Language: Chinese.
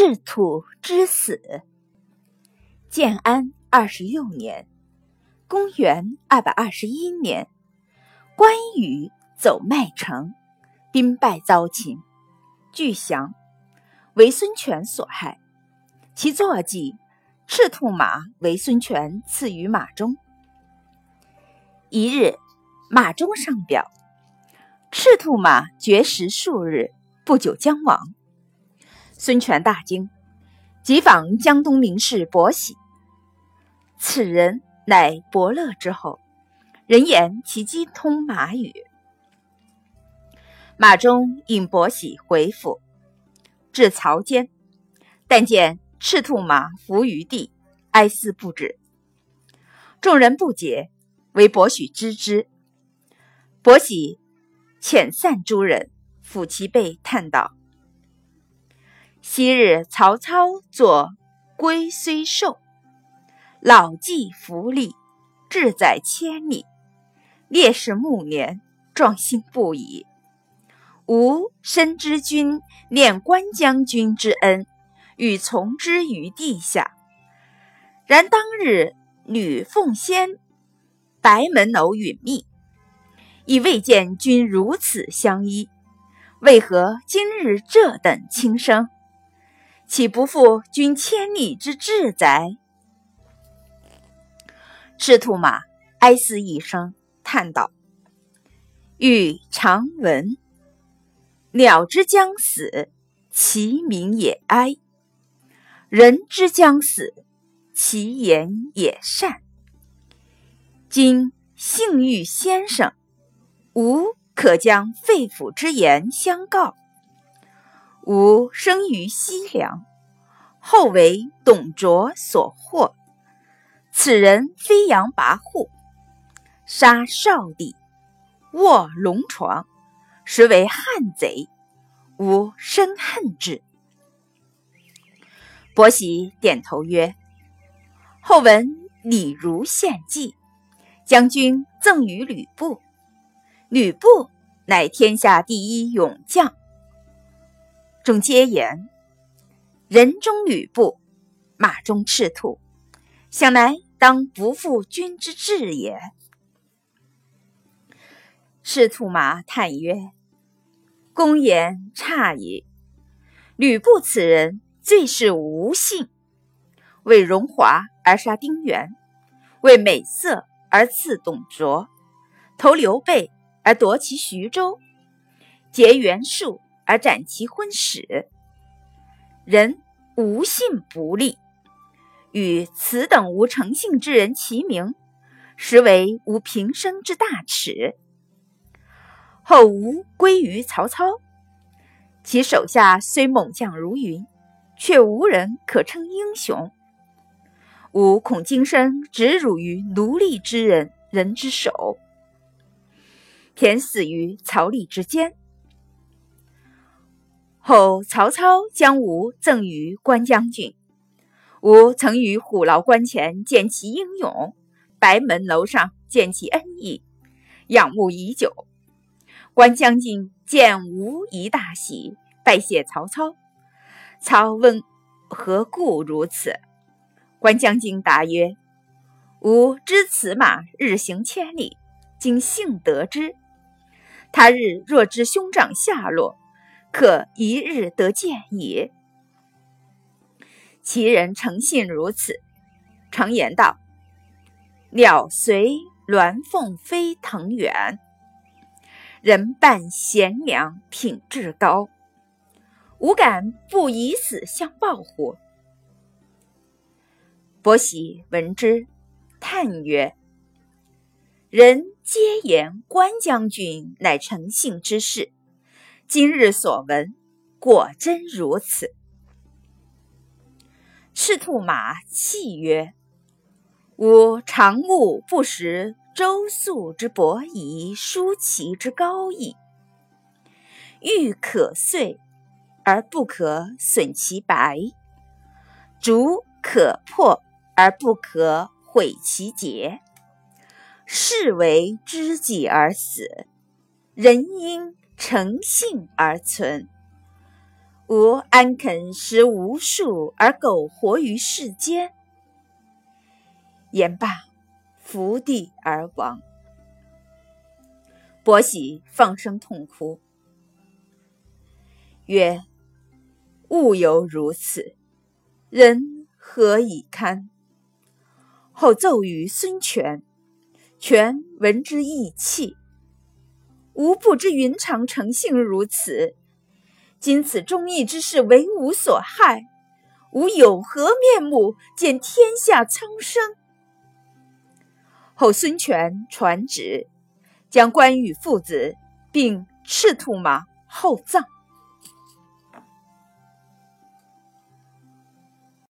赤兔之死。建安二十六年，公元二百二十一年，关羽走麦城，兵败遭擒，俱降，为孙权所害。其坐骑赤兔马为孙权赐予马忠。一日，马忠上表，赤兔马绝食数日，不久将亡。孙权大惊，即访江东名士伯喜。此人乃伯乐之后，人言其机通马语。马忠引伯喜回府，至曹间，但见赤兔马伏于地，哀思不止。众人不解，唯伯许知之。伯喜遣散诸人，抚其背，叹道。昔日曹操作龟虽寿，老骥伏枥，志在千里。烈士暮年，壮心不已。吾深知君念关将军之恩，欲从之于地下。然当日女奉先白门楼允密，亦未见君如此相依，为何今日这等轻生？岂不负君千里之志哉？赤兔马哀思一声，叹道：“欲常闻，鸟之将死，其鸣也哀；人之将死，其言也善。今幸遇先生，吾可将肺腑之言相告。”吾生于西凉，后为董卓所获。此人飞扬跋扈，杀少帝，卧龙床，实为汉贼。吾深恨之。伯喜点头曰：“后闻李儒献计，将军赠与吕布。吕布乃天下第一勇将。”众皆言：“人中吕布，马中赤兔，想来当不负君之志也。”赤兔马叹曰：“公言差矣。吕布此人，最是无信。为荣华而杀丁原，为美色而刺董卓，投刘备而夺其徐州，结袁术。”而斩其婚史，人无信不立，与此等无诚信之人齐名，实为吾平生之大耻。后吾归于曹操，其手下虽猛将如云，却无人可称英雄。吾恐今生只辱于奴隶之人人之手，偏死于曹吏之间。后曹操将吾赠与关将军，吾曾于虎牢关前见其英勇，白门楼上见其恩义，仰慕已久。关将军见吾一大喜，拜谢曹操。操问何故如此？关将军答曰：“吾知此马日行千里，今幸得之。他日若知兄长下落。”可一日得见也。其人诚信如此，常言道：“鸟随鸾凤飞腾远，人伴贤良品质高。吾敢不以死相报乎？”伯喜闻之，叹曰：“人皆言关将军乃诚信之士。”今日所闻，果真如此。赤兔马泣曰：“吾常慕不识周粟之伯夷，叔齐之高义。玉可碎而不可损其白，竹可破而不可毁其节。是为知己而死，人因。”诚信而存，吾安肯食无数而苟活于世间？”言罢，伏地而亡。伯喜放声痛哭，曰：“物犹如此，人何以堪？”后奏于孙权，权闻之义气。吾不知云长诚信如此，今此忠义之事为吾所害，吾有何面目见天下苍生？后孙权传旨，将关羽父子并赤兔马厚葬。